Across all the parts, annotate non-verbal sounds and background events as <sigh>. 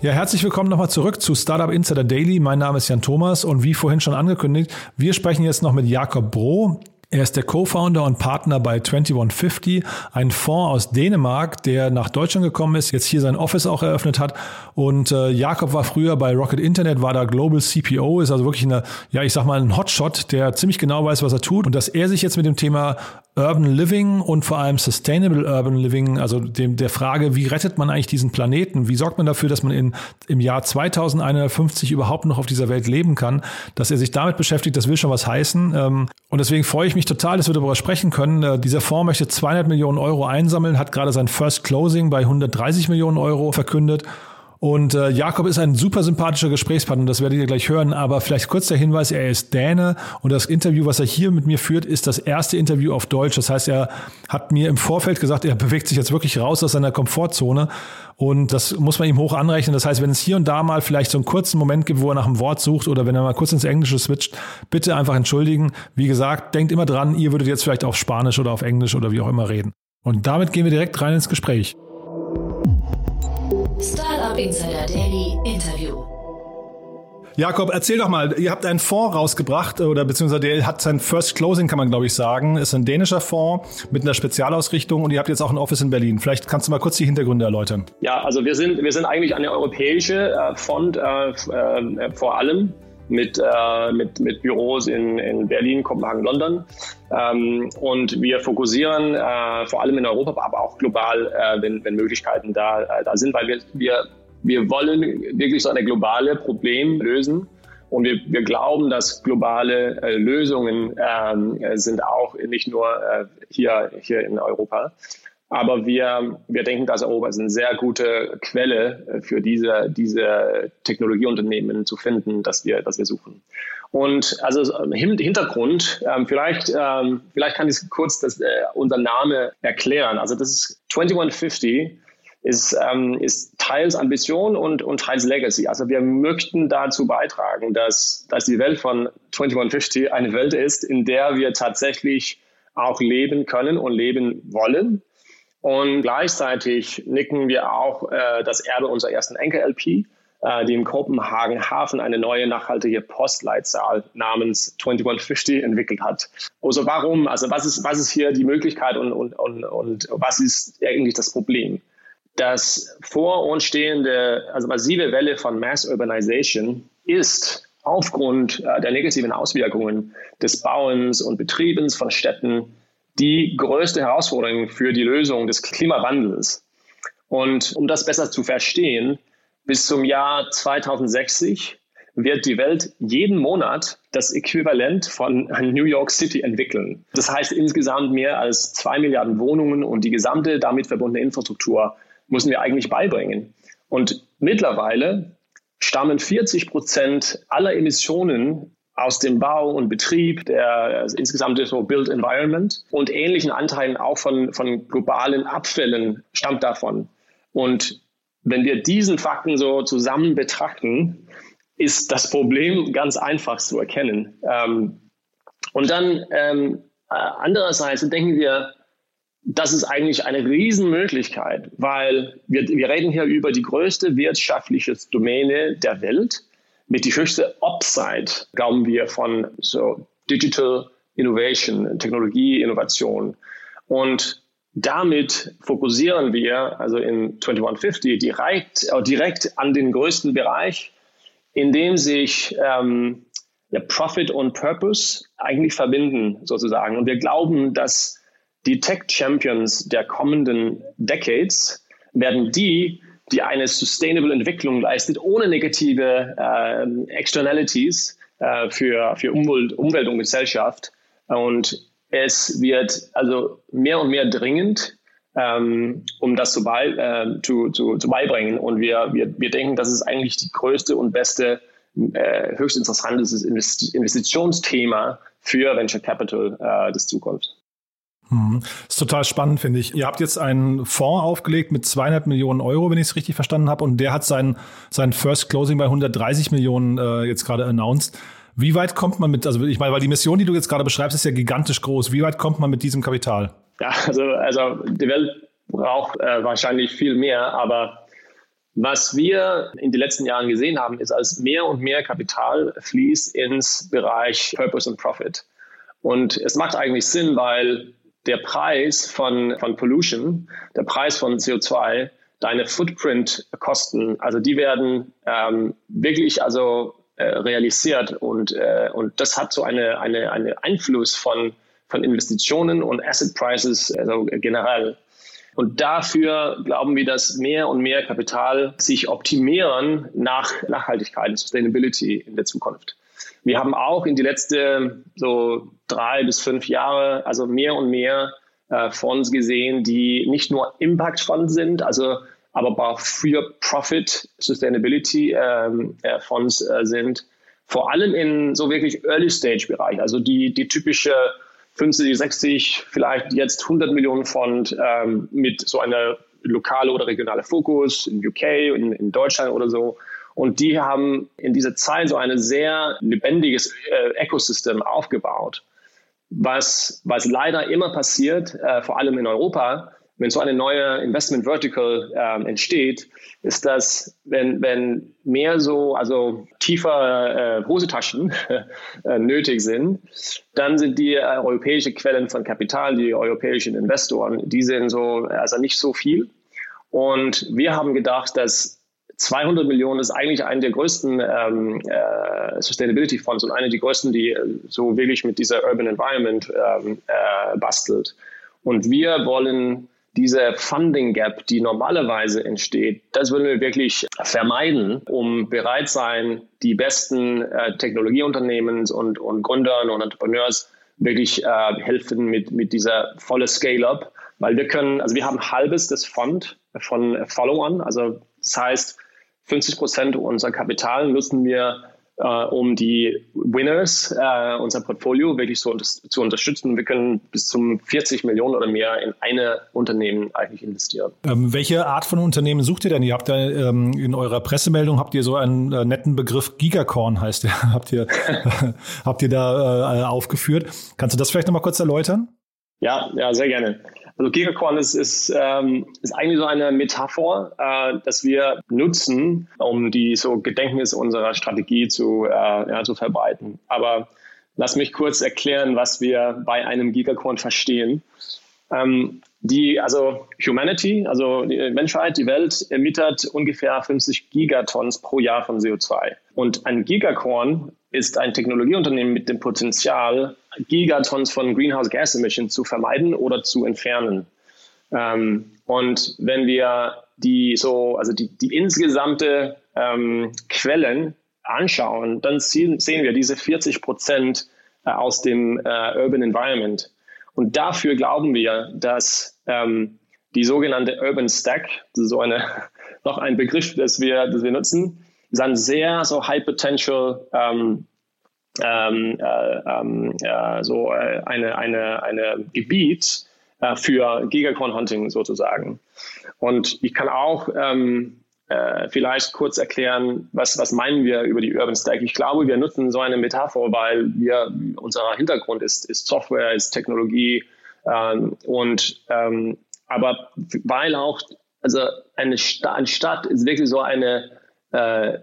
Ja, herzlich willkommen nochmal zurück zu Startup Insider Daily. Mein Name ist Jan Thomas und wie vorhin schon angekündigt, wir sprechen jetzt noch mit Jakob Bro. Er ist der Co-Founder und Partner bei 2150, ein Fonds aus Dänemark, der nach Deutschland gekommen ist, jetzt hier sein Office auch eröffnet hat. Und äh, Jakob war früher bei Rocket Internet, war da Global CPO, ist also wirklich eine, ja, ich sag mal, ein Hotshot, der ziemlich genau weiß, was er tut. Und dass er sich jetzt mit dem Thema Urban Living und vor allem Sustainable Urban Living, also dem, der Frage, wie rettet man eigentlich diesen Planeten? Wie sorgt man dafür, dass man in, im Jahr 2150 überhaupt noch auf dieser Welt leben kann? Dass er sich damit beschäftigt, das will schon was heißen. Ähm, und deswegen freue ich mich total, dass wir darüber sprechen können. Äh, dieser Fonds möchte 200 Millionen Euro einsammeln, hat gerade sein First Closing bei 130 Millionen Euro verkündet. Und äh, Jakob ist ein super sympathischer Gesprächspartner, das werdet ihr gleich hören. Aber vielleicht kurz der Hinweis, er ist Däne und das Interview, was er hier mit mir führt, ist das erste Interview auf Deutsch. Das heißt, er hat mir im Vorfeld gesagt, er bewegt sich jetzt wirklich raus aus seiner Komfortzone. Und das muss man ihm hoch anrechnen. Das heißt, wenn es hier und da mal vielleicht so einen kurzen Moment gibt, wo er nach einem Wort sucht oder wenn er mal kurz ins Englische switcht, bitte einfach entschuldigen. Wie gesagt, denkt immer dran, ihr würdet jetzt vielleicht auf Spanisch oder auf Englisch oder wie auch immer reden. Und damit gehen wir direkt rein ins Gespräch. Startup Insider Daily Interview. Jakob, erzähl doch mal, ihr habt einen Fonds rausgebracht oder beziehungsweise der hat sein First Closing, kann man glaube ich sagen, ist ein dänischer Fonds mit einer Spezialausrichtung und ihr habt jetzt auch ein Office in Berlin. Vielleicht kannst du mal kurz die Hintergründe erläutern. Ja, also wir sind, wir sind eigentlich eine europäische äh, Fonds äh, äh, vor allem mit, äh, mit, mit Büros in, in Berlin, Kopenhagen, London. Ähm, und wir fokussieren äh, vor allem in Europa, aber auch global, äh, wenn, wenn Möglichkeiten da, äh, da sind, weil wir, wir, wir wollen wirklich so ein globales Problem lösen. Und wir, wir glauben, dass globale äh, Lösungen ähm, sind auch nicht nur äh, hier, hier in Europa. Aber wir, wir denken, dass Europa ist eine sehr gute Quelle äh, für diese, diese Technologieunternehmen zu finden, dass wir, dass wir suchen. Und also Hintergrund, ähm, vielleicht, ähm, vielleicht kann ich kurz das, äh, unser Name erklären. Also das ist 2150 ist, ähm, ist teils Ambition und, und teils Legacy. Also wir möchten dazu beitragen, dass, dass die Welt von 2150 eine Welt ist, in der wir tatsächlich auch leben können und leben wollen und gleichzeitig nicken wir auch äh, das Erbe unserer ersten Enkel-LP, äh, die im Kopenhagen Hafen eine neue nachhaltige Postleitzahl namens 2150 entwickelt hat. Also warum, also was ist, was ist hier die Möglichkeit und, und, und, und was ist eigentlich das Problem? Das vor uns stehende, also massive Welle von Mass Urbanization ist aufgrund äh, der negativen Auswirkungen des Bauens und Betriebens von Städten die größte Herausforderung für die Lösung des Klimawandels. Und um das besser zu verstehen, bis zum Jahr 2060 wird die Welt jeden Monat das Äquivalent von New York City entwickeln. Das heißt insgesamt mehr als zwei Milliarden Wohnungen und die gesamte damit verbundene Infrastruktur müssen wir eigentlich beibringen. Und mittlerweile stammen 40 Prozent aller Emissionen aus dem Bau und Betrieb, der also insgesamt so Build Environment und ähnlichen Anteilen auch von, von globalen Abfällen stammt davon. Und wenn wir diesen Fakten so zusammen betrachten, ist das Problem ganz einfach zu erkennen. Ähm, und dann ähm, äh, andererseits denken wir, das ist eigentlich eine Riesenmöglichkeit, weil wir, wir reden hier über die größte wirtschaftliche Domäne der Welt mit die höchste Upside, glauben wir, von so Digital Innovation, Technologie, Innovation. Und damit fokussieren wir, also in 2150, direkt, äh, direkt an den größten Bereich, in dem sich ähm, ja, Profit und Purpose eigentlich verbinden, sozusagen. Und wir glauben, dass die Tech Champions der kommenden Decades werden die, die eine sustainable Entwicklung leistet, ohne negative äh, Externalities äh, für, für Umwelt, Umwelt und Gesellschaft. Und es wird also mehr und mehr dringend, ähm, um das zu, bei, äh, zu, zu, zu beibringen. Und wir, wir, wir denken, das ist eigentlich die größte und beste, äh, höchst interessantes Investitionsthema für Venture Capital äh, des Zukunfts. Mhm. Das ist total spannend, finde ich. Ihr habt jetzt einen Fonds aufgelegt mit 200 Millionen Euro, wenn ich es richtig verstanden habe, und der hat sein, sein First Closing bei 130 Millionen äh, jetzt gerade announced. Wie weit kommt man mit, also ich meine, weil die Mission, die du jetzt gerade beschreibst, ist ja gigantisch groß. Wie weit kommt man mit diesem Kapital? Ja, also, also die Welt braucht äh, wahrscheinlich viel mehr, aber Was wir in den letzten Jahren gesehen haben, ist, als mehr und mehr Kapital fließt ins Bereich Purpose and Profit. Und es macht eigentlich Sinn, weil der Preis von, von Pollution, der Preis von CO2, deine Footprint-Kosten, also die werden ähm, wirklich also äh, realisiert und, äh, und das hat so eine, eine, eine Einfluss von, von Investitionen und Asset Prices also generell. Und dafür glauben wir, dass mehr und mehr Kapital sich optimieren nach Nachhaltigkeit und Sustainability in der Zukunft. Wir haben auch in die letzten so drei bis fünf Jahre also mehr und mehr äh, Fonds gesehen, die nicht nur Impact Fonds sind, also aber auch für Profit Sustainability ähm, äh, Fonds äh, sind. Vor allem in so wirklich Early Stage Bereich, also die, die typische 50, 60, vielleicht jetzt 100 Millionen Fond ähm, mit so einer lokale oder regionale Fokus in UK, in, in Deutschland oder so. Und die haben in dieser Zeit so ein sehr lebendiges äh, Ökosystem aufgebaut. Was, was leider immer passiert, äh, vor allem in Europa, wenn so eine neue Investment Vertical äh, entsteht, ist dass, wenn, wenn mehr so, also tiefer äh, Hosetaschen <laughs> äh, nötig sind, dann sind die äh, europäischen Quellen von Kapital, die europäischen Investoren, die sind so, also nicht so viel. Und wir haben gedacht, dass 200 Millionen ist eigentlich eine der größten ähm, äh, Sustainability Fonds und eine der größten, die äh, so wirklich mit dieser Urban Environment ähm, äh, bastelt. Und wir wollen diese Funding Gap, die normalerweise entsteht, das wollen wir wirklich vermeiden, um bereit sein, die besten äh, Technologieunternehmen und, und Gründern und Entrepreneurs wirklich äh, helfen mit, mit dieser volle Scale-up, weil wir können, also wir haben halbes des Fund von Follow-on, also das heißt, 50 Prozent unserer Kapital nutzen wir äh, um die Winners äh, unser Portfolio wirklich so zu unterstützen. Wir können bis zum 40 Millionen oder mehr in eine Unternehmen eigentlich investieren. Ähm, welche Art von Unternehmen sucht ihr denn? Ihr habt da ähm, in eurer Pressemeldung habt ihr so einen äh, netten Begriff Gigacorn heißt der. <laughs> habt ihr <laughs> habt ihr da äh, aufgeführt? Kannst du das vielleicht noch mal kurz erläutern? Ja, ja, sehr gerne. Also Gigacorn ist, ist, ähm, ist eigentlich so eine Metapher, äh, dass wir nutzen, um die so Gedächtnis unserer Strategie zu, äh, ja, zu verbreiten. Aber lass mich kurz erklären, was wir bei einem Gigacorn verstehen. Ähm, die, also Humanity, also die Menschheit, die Welt emittert ungefähr 50 Gigatons pro Jahr von CO2. Und ein Gigacorn ist ein Technologieunternehmen mit dem Potenzial, Gigatons von Greenhouse Gas Emissions zu vermeiden oder zu entfernen. Ähm, und wenn wir die so, also die, die insgesamte ähm, Quellen anschauen, dann sehen, sehen wir diese 40 Prozent äh, aus dem äh, Urban Environment. Und dafür glauben wir, dass ähm, die sogenannte Urban Stack, so eine, <laughs> noch ein Begriff, das wir, das wir nutzen, ist ein sehr so High Potential ähm, ähm, äh, ähm, äh, so äh, eine, eine, eine Gebiet äh, für Gigacorn Hunting sozusagen. Und ich kann auch ähm, äh, vielleicht kurz erklären, was, was meinen wir über die Urban Stack. Ich glaube, wir nutzen so eine Metapher, weil wir, unser Hintergrund ist, ist Software, ist Technologie ähm, und ähm, aber weil auch, also eine, Sta eine Stadt ist wirklich so eine äh,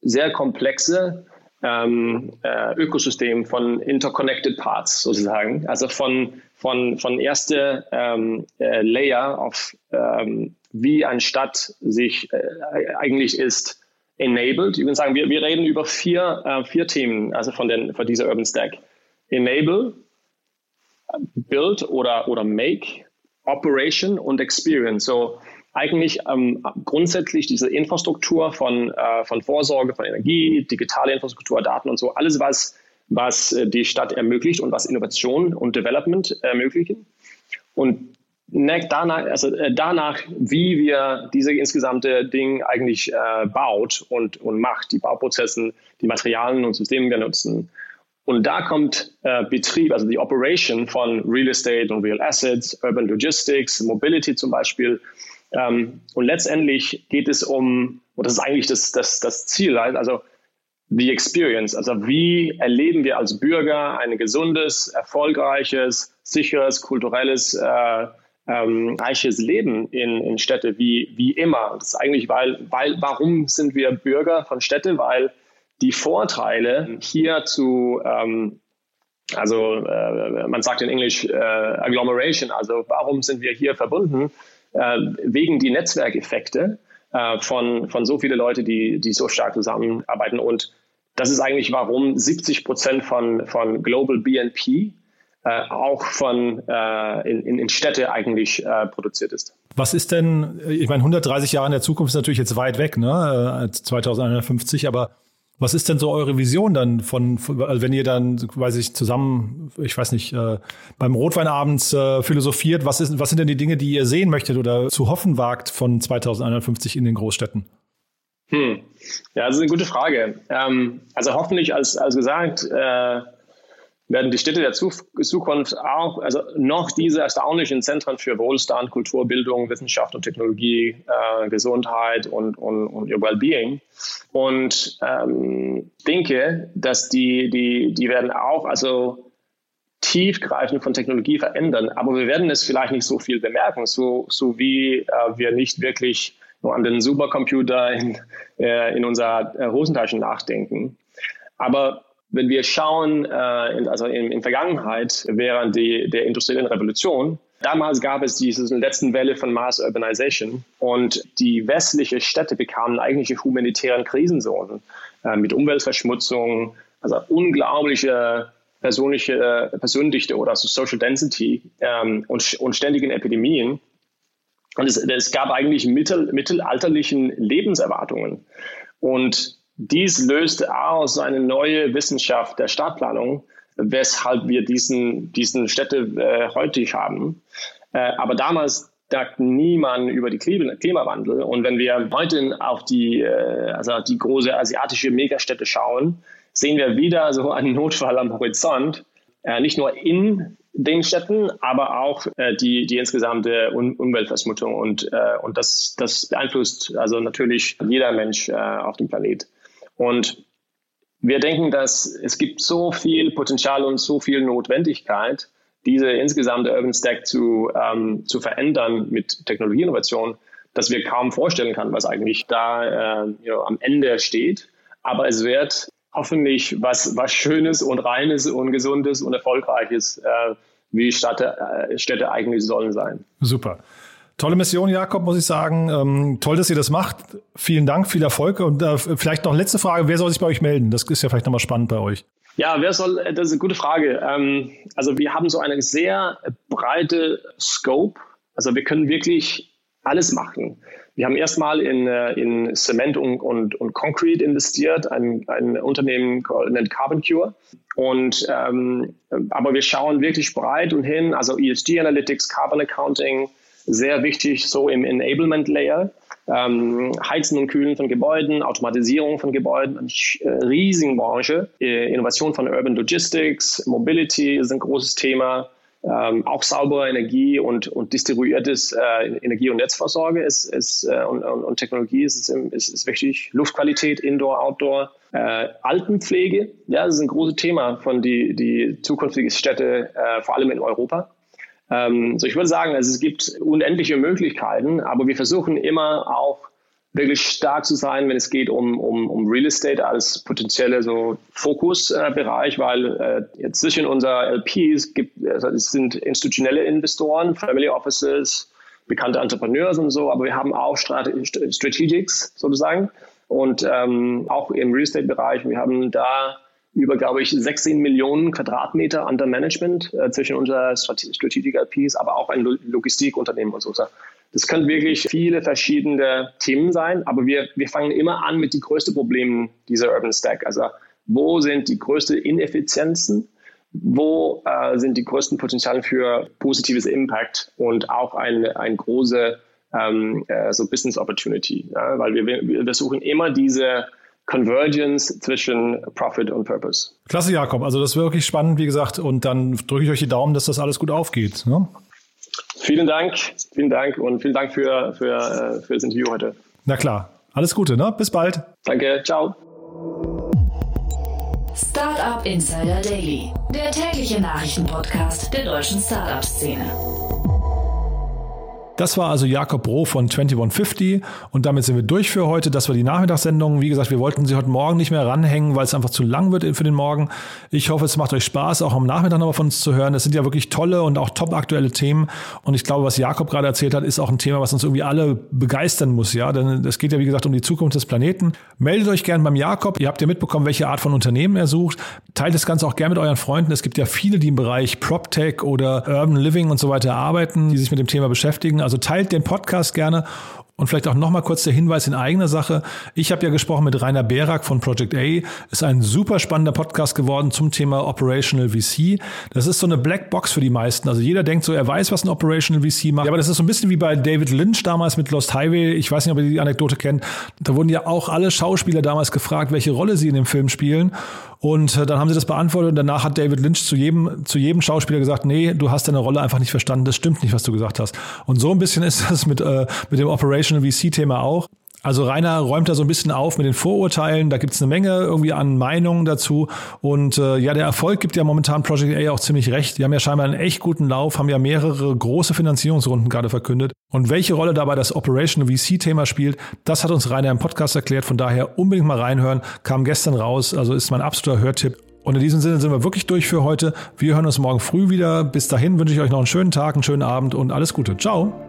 sehr komplexe ähm, äh, Ökosystem von interconnected parts sozusagen. Also von, von, von erste ähm, äh, Layer auf ähm, wie eine Stadt sich äh, eigentlich ist enabled. Ich würde sagen, wir, wir reden über vier, äh, vier Themen, also von, den, von dieser Urban Stack. Enable, Build oder, oder Make, Operation und Experience. So eigentlich ähm, grundsätzlich diese Infrastruktur von, äh, von Vorsorge, von Energie, digitale Infrastruktur, Daten und so, alles, was, was äh, die Stadt ermöglicht und was Innovation und Development ermöglichen. Und danach, also äh, danach, wie wir diese insgesamte Ding eigentlich äh, baut und, und macht, die Bauprozessen, die Materialien und Systeme wir nutzen. Und da kommt äh, Betrieb, also die Operation von Real Estate und Real Assets, Urban Logistics, Mobility zum Beispiel, ähm, und letztendlich geht es um, und das ist eigentlich das, das, das Ziel, also the experience, also wie erleben wir als Bürger ein gesundes, erfolgreiches, sicheres, kulturelles äh, ähm, reiches Leben in, in Städte wie, wie immer. Das ist eigentlich, weil, weil, warum sind wir Bürger von Städte? Weil die Vorteile hier zu, ähm, also äh, man sagt in Englisch äh, Agglomeration, also warum sind wir hier verbunden? Äh, wegen die Netzwerkeffekte äh, von, von so viele Leute, die, die so stark zusammenarbeiten. Und das ist eigentlich, warum 70 Prozent von, von Global BNP äh, auch von äh, in, in Städte eigentlich äh, produziert ist. Was ist denn, ich meine, 130 Jahre in der Zukunft ist natürlich jetzt weit weg, ne? 2150, äh, aber was ist denn so eure Vision dann von, also wenn ihr dann, weiß ich, zusammen, ich weiß nicht, äh, beim Rotweinabends äh, philosophiert, was, ist, was sind denn die Dinge, die ihr sehen möchtet oder zu hoffen wagt von 2150 in den Großstädten? Hm. Ja, das ist eine gute Frage. Ähm, also hoffentlich, als, als gesagt, äh, werden die Städte der Zukunft auch, also noch diese erstaunlichen Zentren für Wohlstand, Kultur, Bildung, Wissenschaft und Technologie, äh, Gesundheit und, und, und ihr Wellbeing. Und ähm, denke, dass die, die, die werden auch also tiefgreifend von Technologie verändern, aber wir werden es vielleicht nicht so viel bemerken, so, so wie äh, wir nicht wirklich nur an den Supercomputer in, äh, in unserer äh, Hosentaschen nachdenken. Aber wenn wir schauen, äh, in, also in, in Vergangenheit, während die, der industriellen Revolution, damals gab es diese letzten Welle von Mass Urbanization und die westlichen Städte bekamen eigentliche humanitären Krisenzonen äh, mit Umweltverschmutzung, also unglaubliche persönliche äh, Personendichte oder so Social Density ähm, und, und ständigen Epidemien. Und es, es gab eigentlich mittel, mittelalterlichen Lebenserwartungen. Und dies löst aus eine neue Wissenschaft der Stadtplanung, weshalb wir diesen, diesen Städte äh, heute haben. Äh, aber damals dachte niemand über die Klimawandel. Und wenn wir heute auf die, äh, also die große asiatische Megastädte schauen, sehen wir wieder so einen Notfall am Horizont. Äh, nicht nur in den Städten, aber auch äh, die, die insgesamte Un Umweltverschmutzung und, und das, das beeinflusst also natürlich jeder Mensch auf dem Planet. Und wir denken, dass es gibt so viel Potenzial und so viel Notwendigkeit, diese insgesamte Urban Stack zu, ähm, zu verändern mit Technologieinnovation, dass wir kaum vorstellen können, was eigentlich da äh, you know, am Ende steht. Aber es wird hoffentlich was, was Schönes und Reines und Gesundes und Erfolgreiches, äh, wie Städte, äh, Städte eigentlich sollen sein. Super. Tolle Mission, Jakob, muss ich sagen. Ähm, toll, dass ihr das macht. Vielen Dank, viel Erfolg. Und äh, vielleicht noch letzte Frage, wer soll sich bei euch melden? Das ist ja vielleicht nochmal spannend bei euch. Ja, wer soll, das ist eine gute Frage. Ähm, also wir haben so eine sehr breite Scope. Also wir können wirklich alles machen. Wir haben erstmal in, äh, in Cement und, und, und Concrete investiert, ein, ein Unternehmen nennt Carbon Cure. Und, ähm, aber wir schauen wirklich breit und hin, also ESG Analytics, Carbon Accounting, sehr wichtig so im Enablement Layer. Ähm, Heizen und Kühlen von Gebäuden, Automatisierung von Gebäuden, eine äh, riesige Branche. Äh, Innovation von Urban Logistics, Mobility ist ein großes Thema. Ähm, auch saubere Energie und, und distribuiertes äh, Energie- und Netzversorge ist, ist, äh, und, und, und, Technologie ist, ist, ist wichtig. Luftqualität, Indoor, Outdoor. Äh, Altenpflege, ja, das ist ein großes Thema von die, die zukünftigen Städte, äh, vor allem in Europa. Ähm, so ich würde sagen, also es gibt unendliche Möglichkeiten, aber wir versuchen immer auch wirklich stark zu sein, wenn es geht um, um, um Real Estate als potenzielle so Fokusbereich, äh, weil äh, jetzt zwischen unser LPs gibt, also es sind institutionelle Investoren, Family Offices, bekannte Entrepreneurs und so, aber wir haben auch Strate Strategics sozusagen. Und ähm, auch im Real Estate Bereich, wir haben da über, glaube ich, 16 Millionen Quadratmeter under Management äh, zwischen unserer Strategic LPs, aber auch ein Logistikunternehmen und so. Das können wirklich viele verschiedene Themen sein, aber wir, wir fangen immer an mit die größten Problemen dieser Urban Stack. Also wo sind die größten Ineffizienzen? Wo äh, sind die größten Potenziale für positives Impact und auch eine, ein große ähm, äh, so Business Opportunity? Ja? Weil wir, wir suchen immer diese Convergence zwischen Profit und Purpose. Klasse, Jakob. Also das ist wirklich spannend, wie gesagt. Und dann drücke ich euch die Daumen, dass das alles gut aufgeht. Ne? Vielen Dank, vielen Dank und vielen Dank für, für, äh, für das Interview heute. Na klar. Alles Gute, ne? Bis bald. Danke, ciao. Startup Insider Daily, der tägliche Nachrichtenpodcast der deutschen Startup-Szene. Das war also Jakob Bro von 2150 und damit sind wir durch für heute. Das war die Nachmittagssendung. Wie gesagt, wir wollten sie heute Morgen nicht mehr ranhängen, weil es einfach zu lang wird für den Morgen. Ich hoffe, es macht euch Spaß, auch am Nachmittag nochmal von uns zu hören. Es sind ja wirklich tolle und auch top aktuelle Themen und ich glaube, was Jakob gerade erzählt hat, ist auch ein Thema, was uns irgendwie alle begeistern muss, ja, denn es geht ja wie gesagt um die Zukunft des Planeten. Meldet euch gerne beim Jakob. Ihr habt ja mitbekommen, welche Art von Unternehmen er sucht. Teilt das Ganze auch gerne mit euren Freunden. Es gibt ja viele, die im Bereich PropTech oder Urban Living und so weiter arbeiten, die sich mit dem Thema beschäftigen. Also teilt den Podcast gerne und vielleicht auch nochmal kurz der Hinweis in eigener Sache. Ich habe ja gesprochen mit Rainer Berak von Project A. Ist ein super spannender Podcast geworden zum Thema Operational VC. Das ist so eine Blackbox für die meisten. Also jeder denkt so, er weiß, was ein Operational VC macht. Ja, aber das ist so ein bisschen wie bei David Lynch damals mit Lost Highway. Ich weiß nicht, ob ihr die Anekdote kennt. Da wurden ja auch alle Schauspieler damals gefragt, welche Rolle sie in dem Film spielen. Und äh, dann haben sie das beantwortet und danach hat David Lynch zu jedem, zu jedem Schauspieler gesagt, nee, du hast deine Rolle einfach nicht verstanden, das stimmt nicht, was du gesagt hast. Und so ein bisschen ist das mit, äh, mit dem Operational VC-Thema auch. Also Rainer räumt da so ein bisschen auf mit den Vorurteilen. Da gibt es eine Menge irgendwie an Meinungen dazu. Und äh, ja, der Erfolg gibt ja momentan Project A auch ziemlich recht. Die haben ja scheinbar einen echt guten Lauf, haben ja mehrere große Finanzierungsrunden gerade verkündet. Und welche Rolle dabei das Operational VC-Thema spielt, das hat uns Rainer im Podcast erklärt. Von daher unbedingt mal reinhören. Kam gestern raus, also ist mein absoluter Hörtipp. Und in diesem Sinne sind wir wirklich durch für heute. Wir hören uns morgen früh wieder. Bis dahin wünsche ich euch noch einen schönen Tag, einen schönen Abend und alles Gute. Ciao.